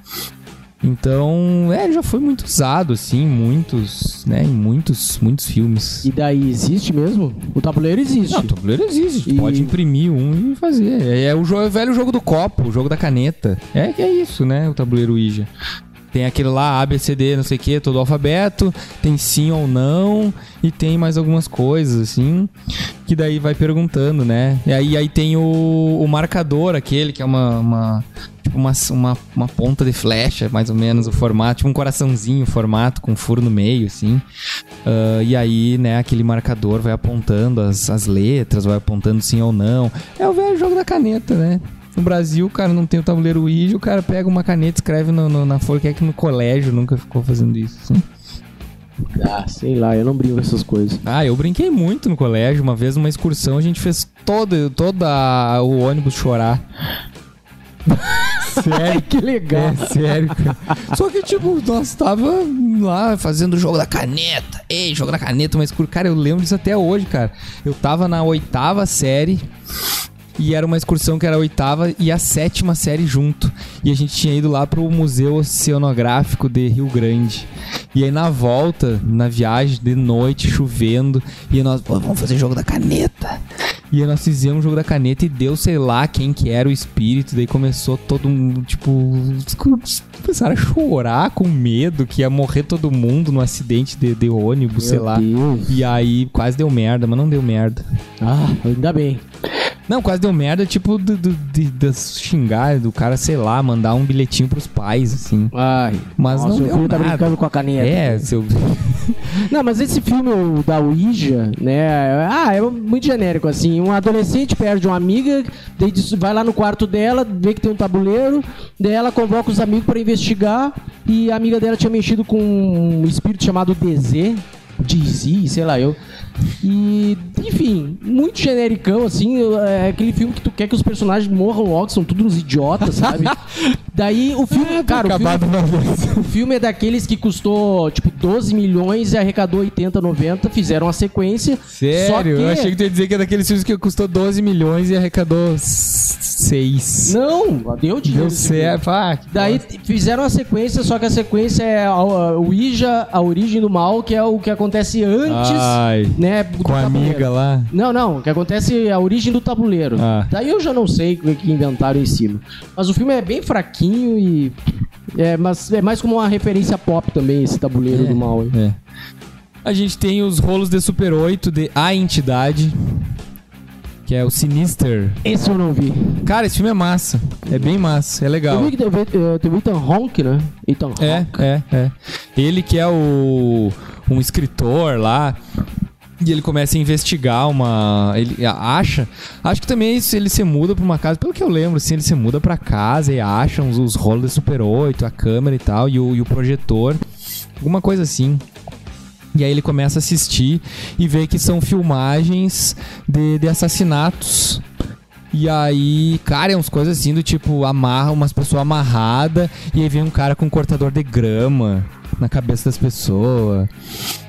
Então, é, já foi muito usado, assim, em muitos, né, em muitos, muitos filmes. E daí, existe mesmo? O tabuleiro existe. Não, o tabuleiro existe. E- Pode imprimir um e fazer. É, é o, é o velho jogo do copo, o jogo da caneta. É que é isso, né? O tabuleiro Ouija. Tem aquele lá, A, B, C, D, não sei o que, todo alfabeto. Tem sim ou não. E tem mais algumas coisas, assim. Que daí vai perguntando, né? E aí, aí tem o, o marcador, aquele que é uma. uma tipo uma, uma, uma ponta de flecha, mais ou menos, o formato. Tipo um coraçãozinho, o formato, com um furo no meio, assim. Ah, e aí, né, aquele marcador vai apontando as, as letras, vai apontando sim ou não. É o velho jogo da caneta, né? No Brasil, o cara não tem o tabuleiro Ouija, o cara pega uma caneta e escreve no, no- na folha, que é que no colégio nunca ficou fazendo isso. assim. Ah, sei lá, eu não brinco com essas coisas. Ah, eu brinquei muito no colégio. Uma vez, numa excursão, a gente fez todo, todo a- o ônibus chorar. Sério? que legal. É, sério, cara. Só que, tipo, nós tava lá fazendo o jogo da caneta. Ei, jogo da caneta, mas, cara, eu lembro disso até hoje, cara. Eu tava na oitava série. E era uma excursão que era a oitava e a sétima série junto. E a gente tinha ido lá pro Museu Oceanográfico de Rio Grande. E aí na volta, na viagem, de noite, chovendo, e nós, pô, vamos fazer jogo da caneta. E aí nós fizemos o jogo da caneta e deu, sei lá, quem que era o espírito. Daí começou todo mundo, tipo, começaram a chorar com medo que ia morrer todo mundo no acidente de, de ônibus, sei Meu lá. Deus. E aí quase deu merda, mas não deu merda. Ah, ainda bem. Não, quase deu merda, tipo, do, do, de, de xingar, do cara, sei lá, mandar um bilhetinho pros pais, assim. Ai, Mas nossa, não deu filho tá nada. brincando com a caneta. É, seu. Não, mas esse filme da Ouija, né? Ah, é muito genérico, assim. Um adolescente perde uma amiga, vai lá no quarto dela, vê que tem um tabuleiro, daí ela convoca os amigos pra investigar e a amiga dela tinha mexido com um espírito chamado DZ. DZ, sei lá eu. E, enfim, muito genericão, assim. É aquele filme que tu quer que os personagens morram logo, são todos uns idiotas, sabe? Daí o filme, cara, o filme, o filme é daqueles que custou, tipo, 12 milhões e arrecadou 80, 90, fizeram a sequência. Sério? Que... Eu achei que tu ia dizer que é daqueles filmes que custou 12 milhões e arrecadou 6. Não, deu dinheiro. Deu certo. Ah, Daí fizeram a sequência, só que a sequência é o Ouija, a origem do mal, que é o que acontece antes, Ai, né, com a tabuleiro. amiga lá. Não, não, o que acontece é a origem do tabuleiro. Ah. Daí eu já não sei o que inventaram em cima. Mas o filme é bem fraquinho e. É, mas é mais como uma referência pop também, esse tabuleiro É. do mal. aí. É. A gente tem os rolos de Super 8 de A Entidade, que é o Sinister. Esse eu não vi. Cara, esse filme é massa. É bem massa, é legal. Eu vi que teve, eh, teve o Ethan Hawke, né? Ethan Hawke. É, é, é. Ele que é o um escritor lá. E ele começa a investigar uma. Ele acha. Acho que também isso, ele se muda pra uma casa. Pelo que eu lembro, assim, ele se muda pra casa e acha uns, os rolos de Super 8, a câmera e tal, e o, e o projetor. Alguma coisa assim. E aí ele começa a assistir e vê que são filmagens de, de assassinatos. E aí, cara, é uns coisas assim do tipo, amarra umas pessoas amarradas e aí vem um cara com um cortador de grama na cabeça das pessoas.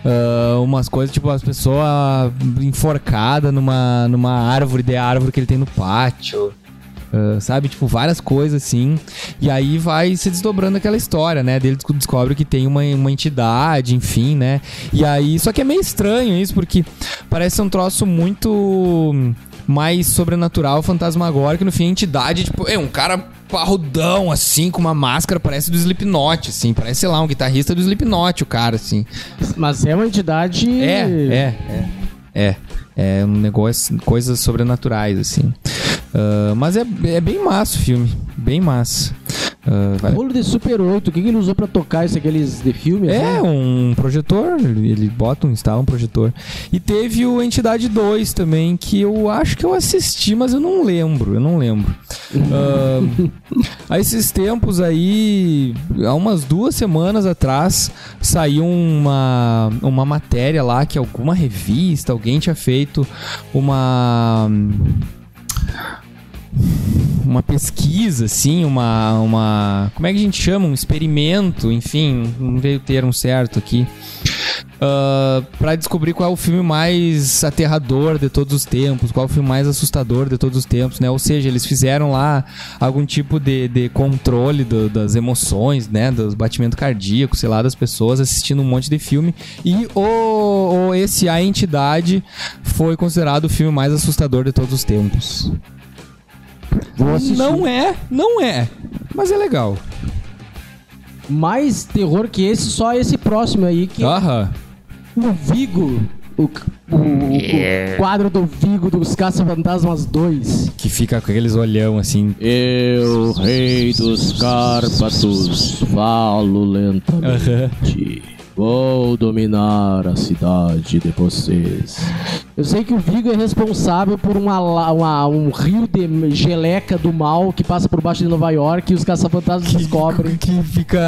Ah, umas coisas tipo as pessoas enforcadas numa, numa árvore de árvore que ele tem no pátio. Ah, sabe, tipo, várias coisas assim. E aí vai se desdobrando aquela história, né? Dele desco- descobre que tem uma, uma entidade, enfim, né? E aí, só que é meio estranho isso, porque parece um troço muito mais sobrenatural, fantasmagórico, no fim a entidade, tipo, é um cara parrudão, assim, com uma máscara, parece do Slipknot, assim, parece, sei lá, um guitarrista do Slipknot, o cara, assim. Mas é uma entidade. É, é, é. É. É um negócio, coisas sobrenaturais, assim. Ah, mas é, é bem massa o filme. Bem massa. Ah, vale- Rolo de Super 8, o que, que ele usou pra tocar isso, aqueles de filmes? É, né? um projetor, ele bota um, instala um projetor. E teve o Entidade 2 também, que eu acho que eu assisti, mas eu não lembro, eu não lembro. Ah, há esses tempos aí, há umas duas semanas atrás, saiu uma, uma matéria lá que alguma revista, alguém tinha feito uma uma pesquisa, assim, uma, uma. Como é que a gente chama? Um experimento, enfim, não veio o termo certo aqui. para pra descobrir qual é o filme mais aterrador de todos os tempos, qual é o filme mais assustador de todos os tempos, né? Ou seja, eles fizeram lá algum tipo de, de controle do- das emoções, né? Dos batimentos cardíacos, sei lá, das pessoas assistindo um monte de filme. E o, o esse A Entidade foi considerado o filme mais assustador de todos os tempos. Vou assistir. Não é, não é. Mas é legal. Mais terror que esse, só esse próximo aí, que Aham. o Vigo. O, o- o quadro do Vigo dos Caça-Fantasmas 2. Que fica com aqueles olhão assim. Eu, rei dos Cárpatos, falo lentamente. Vou dominar a cidade de vocês. Eu sei que o Vigo é responsável por uma, uma- um rio de geleca do mal que passa por baixo de Nova York e os caça-fantasmas descobrem. Que fica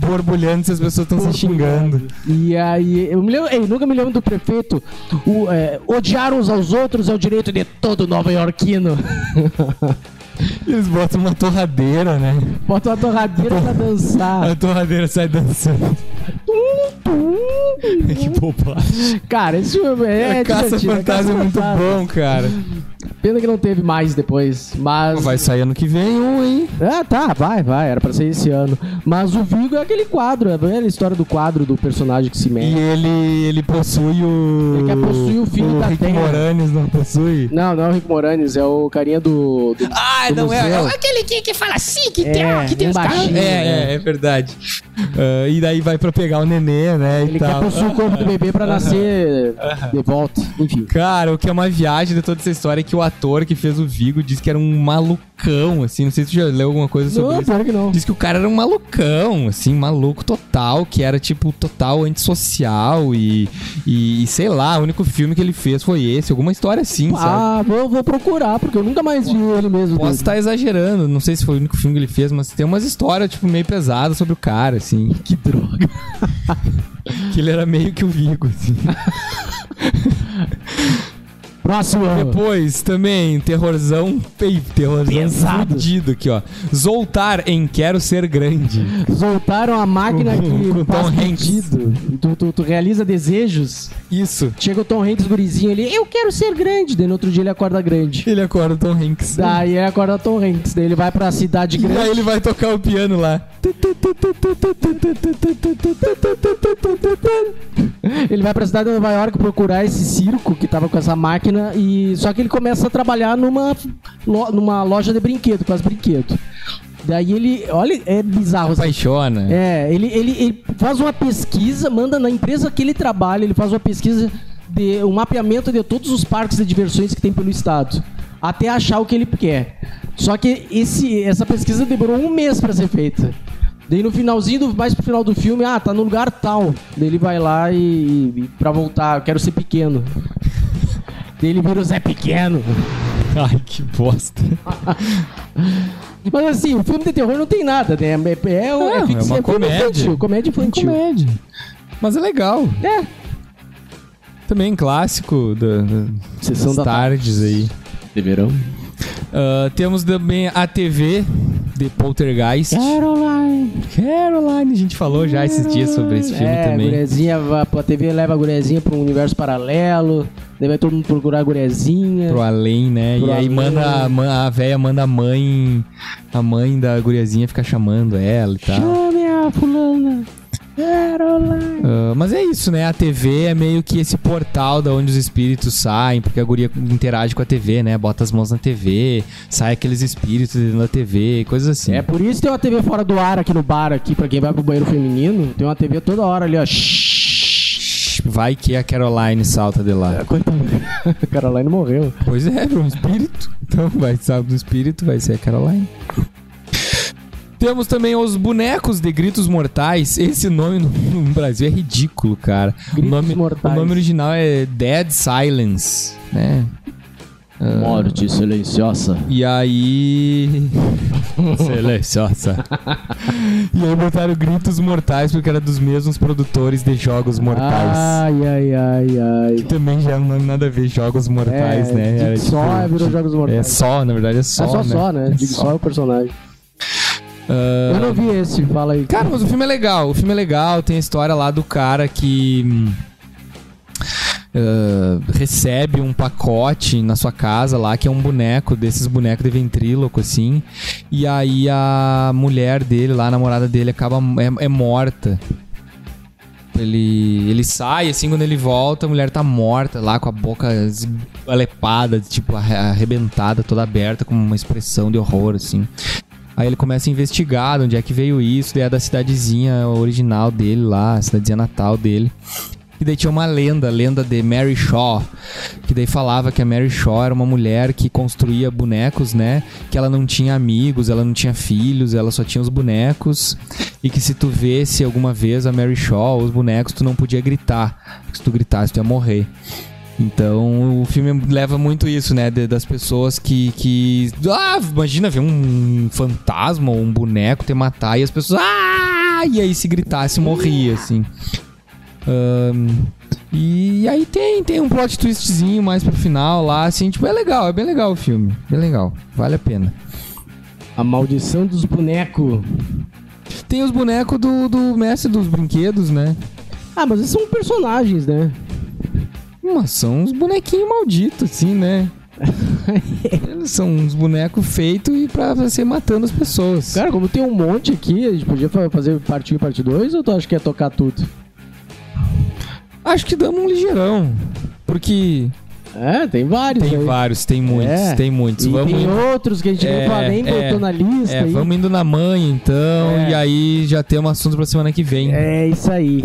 borbulhando se as pessoas estão se xingando. E aí, eu, me lembro, eu nunca me lembro do prefeito. O, é, odiar uns aos outros é o direito de todo nova-iorquino. Eles botam uma torradeira, né? Bota uma torradeira pra dançar. A torradeira sai dançando. que bobagem. Cara, esse filme é, a Caça Fantasma é muito bom, cara. Pena que não teve mais depois. Mas. Vai sair ano que vem um, hein? Ah, tá, vai, vai. Era pra ser esse ano. Mas o Vigo é aquele quadro, é a história do quadro do personagem que se E mexe. ele, ele possui o. Ele quer possuir o filho o da Rick Terra. Moranes não possui? Não, não é o Rick Moranes, é o carinha do. do Ah, do museu. Aquele que, que fala assim, que É, tem, que tem um baixinho. É, é, é verdade. Ah, e daí vai pra pegar o nenê, né? Ele quer possuir o corpo do bebê pra nascer de volta. Enfim. Cara, o que é uma viagem de toda essa história é que o ator que fez o Vigo disse que era um malucão, assim. Não sei se tu já leu alguma coisa sobre Não, isso. pior que não. Diz que o cara era um malucão, assim, maluco total, que era tipo total antissocial e, e, sei lá, o único filme que ele fez foi esse, alguma história assim, sabe? Ah, vou, vou procurar, porque eu nunca mais vi ele mesmo. Posso estar exagerando, não sei se foi o único filme que ele fez, mas tem umas histórias, tipo, meio pesadas sobre o cara, assim. Que droga. Que ele era meio que o Vigo, assim. Próximo. Depois, também, terrorzão, ei, terrorzão Pesado. fudido aqui, ó. Zoltar em Quero Ser Grande. Soltaram a máquina que com Tom Hanks. Tu, tu, tu realiza desejos. Isso. Chega o Tom Hanks, gurizinho, ele, eu quero ser grande. Daí no outro dia ele acorda grande. Ele acorda o Tom Hanks. Daí ele acorda Tom Hanks. Daí ele vai pra cidade E grande. aí ele vai tocar o piano lá. Ele vai pra cidade de Nova York procurar esse circo que tava com essa máquina e só que ele começa a trabalhar numa, numa loja de brinquedo, com as brinquedos. Daí ele, olha, é bizarro. assim. Apaixona. É, ele, ele, ele faz uma pesquisa, manda na empresa que ele trabalha, ele faz uma pesquisa de um mapeamento de todos os parques de diversões que tem pelo estado, até achar o que ele quer. Só que esse, essa pesquisa demorou um mês pra ser feita. Daí no finalzinho, do, mais pro final do filme, ah, tá no lugar tal. Daí ele vai lá e, e pra voltar, eu quero ser pequeno. Ele vira o Zé Pequeno. Ai, que bosta. Mas assim, o filme de terror não tem nada, né? É, é, é, é fix- uma é comédia. infantil, comédia infantil. Comédia. Mas é legal. É, Também clássico da, da- Sessão das da tardes aí. de verão. Ah, temos também a TV de Poltergeist. Caroline. Caroline, a gente falou já esses dias sobre esse filme é, também. a gurezinha, vai- a TV leva a gurezinha pra um universo paralelo. Daí vai todo mundo procurar a gurezinha. Pro além, né? Pro e aí manda a, a véia manda a mãe, a mãe da guriazinha ficar chamando ela e tal. Chame a fulana. Caroline. Ah, mas é isso, né? A TV é meio que esse portal da onde os espíritos saem, porque a guria interage com a TV, né? Bota as mãos na TV, sai aqueles espíritos dentro da TV, coisas assim. É por isso que tem uma TV fora do ar aqui no bar, aqui, pra quem vai pro banheiro feminino. Tem uma TV toda hora ali, ó. Vai que a Caroline salta de lá. Coitada. A Caroline morreu. Pois é, um espírito. Então vai salto do espírito, vai ser a Caroline. Temos também os bonecos de Gritos Mortais. Esse nome no, no Brasil é ridículo, cara. Gritos o, nome, Mortais. o nome original é Dead Silence, né? Morte silenciosa. E aí. Silenciosa. e aí botaram Gritos Mortais porque era dos mesmos produtores de Jogos Mortais. Ai, ai, ai, ai. Que também já não tem nada a ver Jogos Mortais, é, né? Era, só tipo, virou Jogos Mortais. É só, na verdade é só. é só né? só, né? É Digo só. só é o personagem. Ah, Eu não vi esse, fala aí. Cara, mas o filme é legal. O filme é legal. Tem a história lá do cara que. ah, recebe um pacote na sua casa lá, que é um boneco, desses bonecos de ventríloco, assim. E aí a mulher dele, lá, a namorada dele, acaba. é, é morta. Ele, ele sai, assim, quando ele volta, a mulher tá morta lá, com a boca esbalepada, tipo, arre- arrebentada, toda aberta, com uma expressão de horror, assim. Aí ele começa a investigar de onde é que veio isso, daí é da cidadezinha original dele lá, a cidadezinha natal dele. E daí tinha uma lenda, a lenda de Mary Shaw, que daí falava que a Mary Shaw era uma mulher que construía bonecos, né? Que ela não tinha amigos, ela não tinha filhos, ela só tinha os bonecos. E que se tu vesse alguma vez a Mary Shaw, os bonecos, tu não podia gritar. Se tu gritasse, tu ia morrer. Então o filme leva muito isso, né? de- das pessoas que, que. Ah, imagina ver um fantasma ou um boneco te matar e as pessoas. Ah! E aí se gritasse, morria, assim. Ahn, e aí tem, tem um plot twistzinho mais pro final lá, assim, tipo, é legal, é bem legal o filme. Bem legal, vale a pena. A maldição dos bonecos. Tem os bonecos do, do mestre dos brinquedos, né? Ah, mas esses são personagens, né? Mas são uns bonequinhos malditos, assim, né? Eles são uns bonecos feitos e pra você matando as pessoas. Cara, como tem um monte aqui, a gente podia fa- fazer parte 1 e parte 2 ou tu acha que ia tocar tudo? Acho que damos um ligeirão. Porque É, tem vários tem aí. vários, tem muitos, É. tem muitos. E vamos tem indo, outros que a gente É, nem, nem é, botou na lista é, aí. vamos indo na mãe, então, É. e aí já temos assunto pra semana que vem. É isso aí.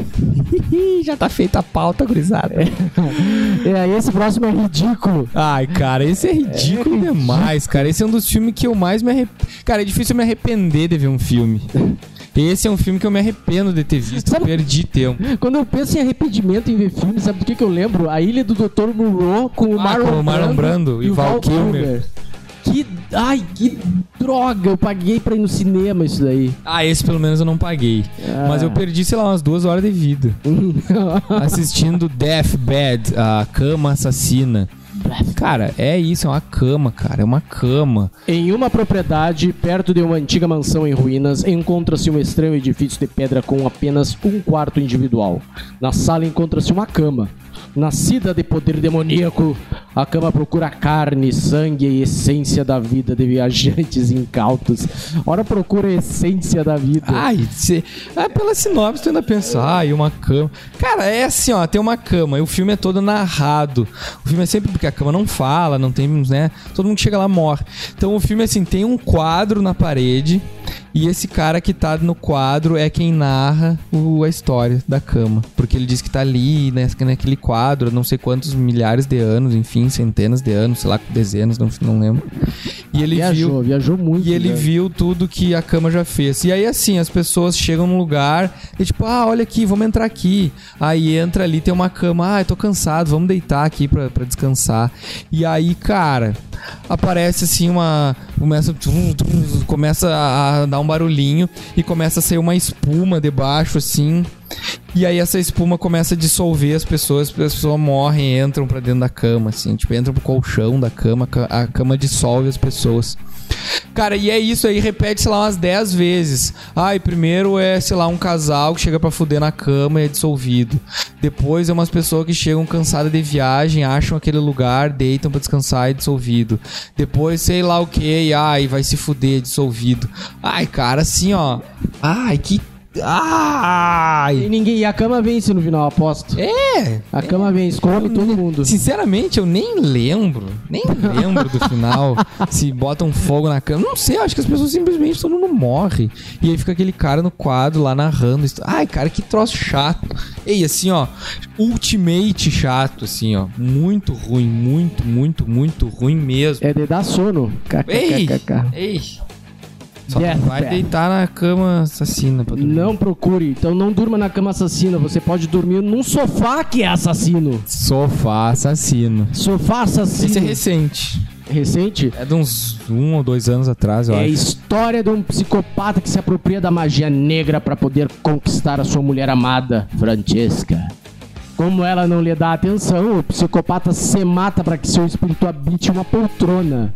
já tá feita a pauta, gurizada. É, esse próximo é ridículo. Ai, cara, esse é ridículo demais, cara. Esse é um dos filmes que eu mais me arrependo. Cara, é difícil eu me arrepender de ver um filme. Esse é um filme que eu me arrependo de ter visto. Sabe- Perdi tempo. Quando eu penso em arrependimento em ver filme, sabe do que, que eu lembro? A Ilha do Dr. Moreau com o Ah, Marlon, com o Marlon Brando e o Val Kilmer. Que. Ai, que droga! Eu paguei pra ir no cinema isso daí. Ah, esse pelo menos eu não paguei. Ah. Mas eu perdi, sei lá, umas duas horas de vida. Assistindo Deathbed, a cama assassina. Cara, é isso, é uma cama, cara. É uma cama. Em uma propriedade perto de uma antiga mansão em ruínas, encontra-se um estranho edifício de pedra com apenas um quarto individual. Na sala encontra-se uma cama. Nascida de poder demoníaco, a cama procura carne, sangue e essência da vida de viajantes incautos. Ora, procura a essência da vida. Ai, cê, ah, pela sinopse tu ainda pensa, ai, uma cama. Cara, é assim, ó, tem uma cama e o filme é todo narrado. O filme é sempre porque a cama não fala, não tem, né? Todo mundo chega lá morre. Então o filme, assim, tem um quadro na parede e esse cara que tá no quadro é quem narra o- a história da cama. Porque ele diz que tá ali, né, naquele quadro, não sei quantos milhares de anos, enfim, centenas de anos, sei lá, dezenas, não, não lembro. E ele viajou, viu. viajou muito. E ele né? viu tudo que a cama já fez. E aí, assim, as pessoas chegam num lugar e tipo, ah, olha aqui, vamos entrar aqui. Aí entra ali, tem uma cama, ah, eu tô cansado, vamos deitar aqui pra, pra descansar. E aí, cara, aparece assim uma. Começa, começa a dar um barulhinho e começa a sair uma espuma debaixo, assim. E aí essa espuma começa a dissolver as pessoas, as pessoas morrem, entram pra dentro da cama, assim, tipo, entram pro colchão da cama, ca- a cama dissolve as pessoas. Cara, e é isso aí, repete, sei lá, umas 10 vezes. Ai, primeiro é, sei lá, um casal que chega pra fuder na cama e é dissolvido. Depois é umas pessoas que chegam cansadas de viagem, acham aquele lugar, deitam pra descansar e é dissolvido. Depois, sei lá o que, ai, vai se fuder, é dissolvido. Ai, cara, assim, ó. Ai, que Ai! E ninguém. E a cama vence no final, aposto. É! A cama vence, come todo mundo. Sinceramente, eu nem lembro. Nem lembro do final. se botam fogo na cama. Não sei, acho que as pessoas simplesmente todo mundo morre. E aí fica aquele cara no quadro lá narrando. isso. Ai, cara, que troço chato. Ei, assim, ó. Ultimate chato, assim, ó. Muito ruim, muito, muito, muito ruim mesmo. É de dar sono. Ei! KKKK. Ei! Só Death vai Bed. deitar na cama assassina pra dormir. Não procure. Então não durma na cama assassina. Você pode dormir num sofá que é assassino. Sofá assassino. Sofá assassino. Esse é recente. Recente? É de uns um ou dois anos atrás, eu É a acho. história de um psicopata que se apropria da magia negra pra poder conquistar a sua mulher amada, Francesca. Como ela não lhe dá atenção, o psicopata se mata para que seu espírito habite uma poltrona.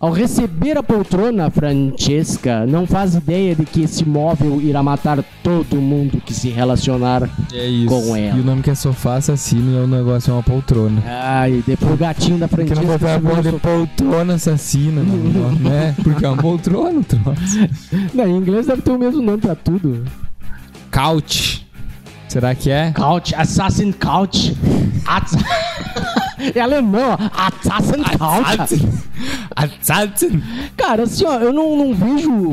Ao receber a poltrona, Francesca não faz ideia de que esse móvel irá matar todo mundo que se relacionar. É isso. com ela. E o nome que é sofá assassino e o negócio é uma poltrona. Ai, depois o gatinho da Por que Francesca. não botar a porra de poltrona assassina, não, né? Porque é uma poltrona troço. Não, em inglês deve ter o mesmo nome pra tudo. Couch. Será que é? Couch, Assassin Couch. É alemão. Assassin Couch. Assassin. Cara, assim, ó, eu não, não vejo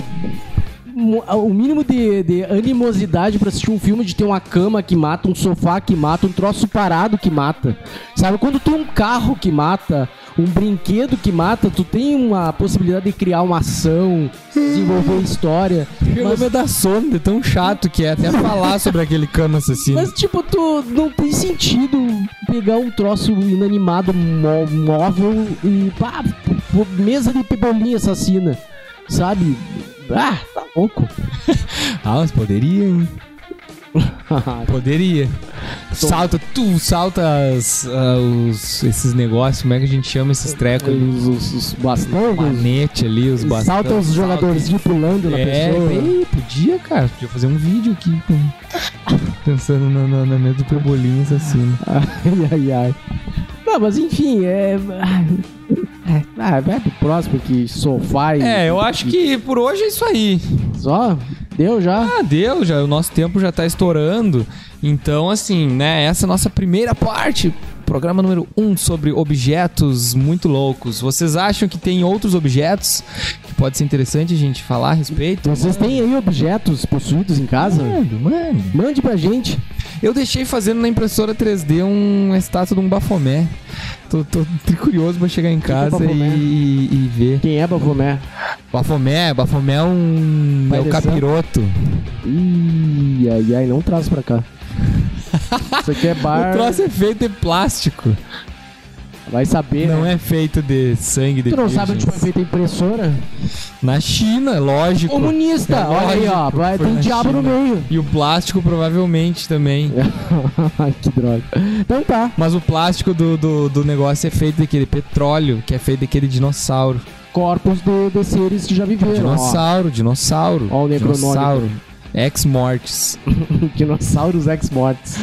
o mínimo de, de animosidade pra assistir um filme de ter uma cama que mata, um sofá que mata, um troço parado que mata. Sabe, quando tem um carro que mata, um brinquedo que mata, tu tem uma possibilidade de criar uma ação, desenvolver história. Pelo Mas, dá sono, de tão chato que é até falar sobre aquele cano assassino. mas, tipo, tu não tem sentido pegar um troço inanimado, mó- móvel e pá, mesa de pebolinha assassina, sabe? Ah, tá louco. Ah, mas poderia, hein? Poderia. Salta, tu salta as, ah, os, esses negócios, como é que a gente chama esses trecos os, os, os bastões, Manete ali, os bastões. salta os jogadores pulando na É, pessoa. ei, podia, cara. Podia fazer um vídeo aqui pensando na, na, na mesa do Pebolinho assassino. Ai, ai, ai. Não, mas enfim, é. é, Ah, vai pro próximo que sofá e. É, eu acho que por hoje é isso aí. Só? Deu já? Ah, deu, já, o nosso tempo já tá estourando. Então, assim, né, essa é a nossa primeira parte. Programa número 1 um sobre objetos muito loucos. Vocês acham que tem outros objetos que pode ser interessante a gente falar a respeito? Vocês têm aí objetos possuídos em casa? Mano, mano. Mande pra gente. Eu deixei fazendo na impressora 3D um- uma estátua de um bafomé. Tô, tô curioso pra chegar em é casa e, Bafomé? e ver. Quem é Bafomé? Bafomé, Bafomé é um. É o capiroto. Ih, ai, ai, não traz pra cá. Isso aqui é bar. O troço é feito de plástico. Vai saber. Não né? é feito de sangue de Tu não sabe onde virgens. foi feita a impressora? Na China, lógico. Comunista! É Olha aí, ó. Vai, tem diabo no China. meio. E o plástico provavelmente também. Ai, que droga. Então tá. Mas o plástico do, do, do negócio é feito daquele petróleo, que é feito daquele dinossauro. Corpos de, de seres que já viveram. Dinossauro, dinossauro. Ó o Necronômico. Dinossauro. Ex-mortes. ó. Dinossauros ex-mortes.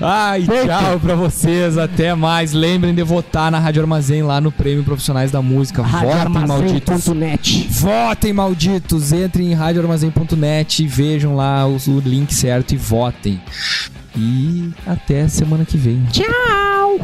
Ai, tchau pra vocês. Até mais. Lembrem de votar na Rádio Armazém lá no Prêmio Profissionais da Música. Votem, malditos. Radioarmazém.net Votem, malditos! Entrem em radioarmazém.net e vejam lá o, o link certo e votem. E até semana que vem. Tchau!